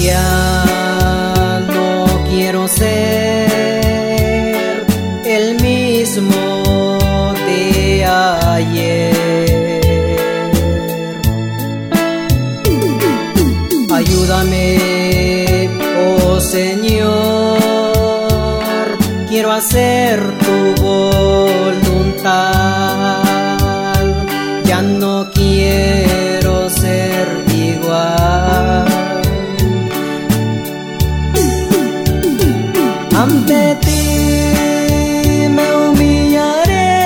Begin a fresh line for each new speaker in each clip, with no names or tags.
Ya no quiero ser el mismo de ayer. Ayúdame, oh Señor, quiero hacer tu voluntad ya no quiero ser igual. Ante ti me humillaré,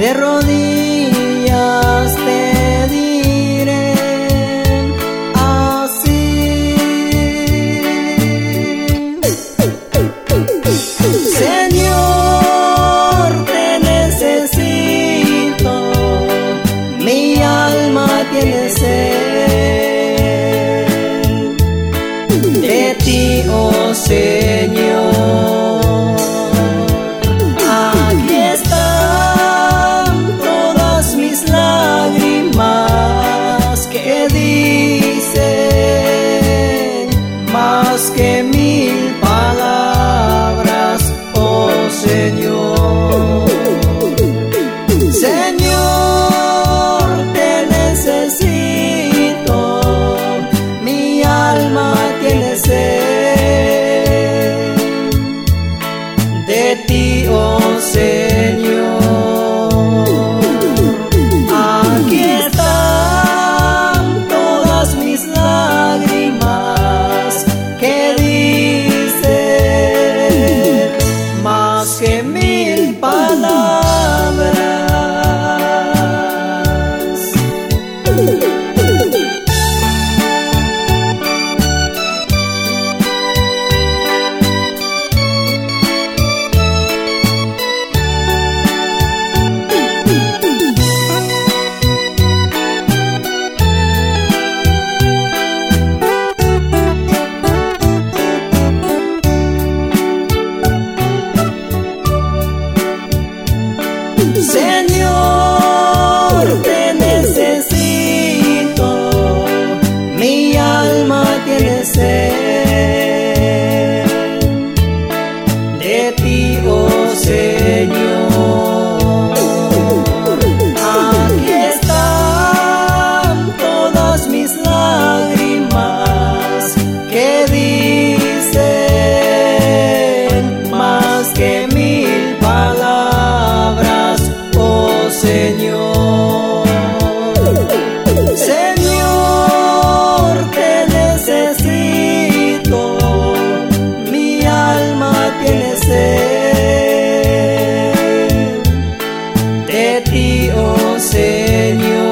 de rodillas alma tiene sed de ti, oh Señor. Aquí están todas mis lágrimas que dicen más que mil palabras, oh Señor. oh Señor.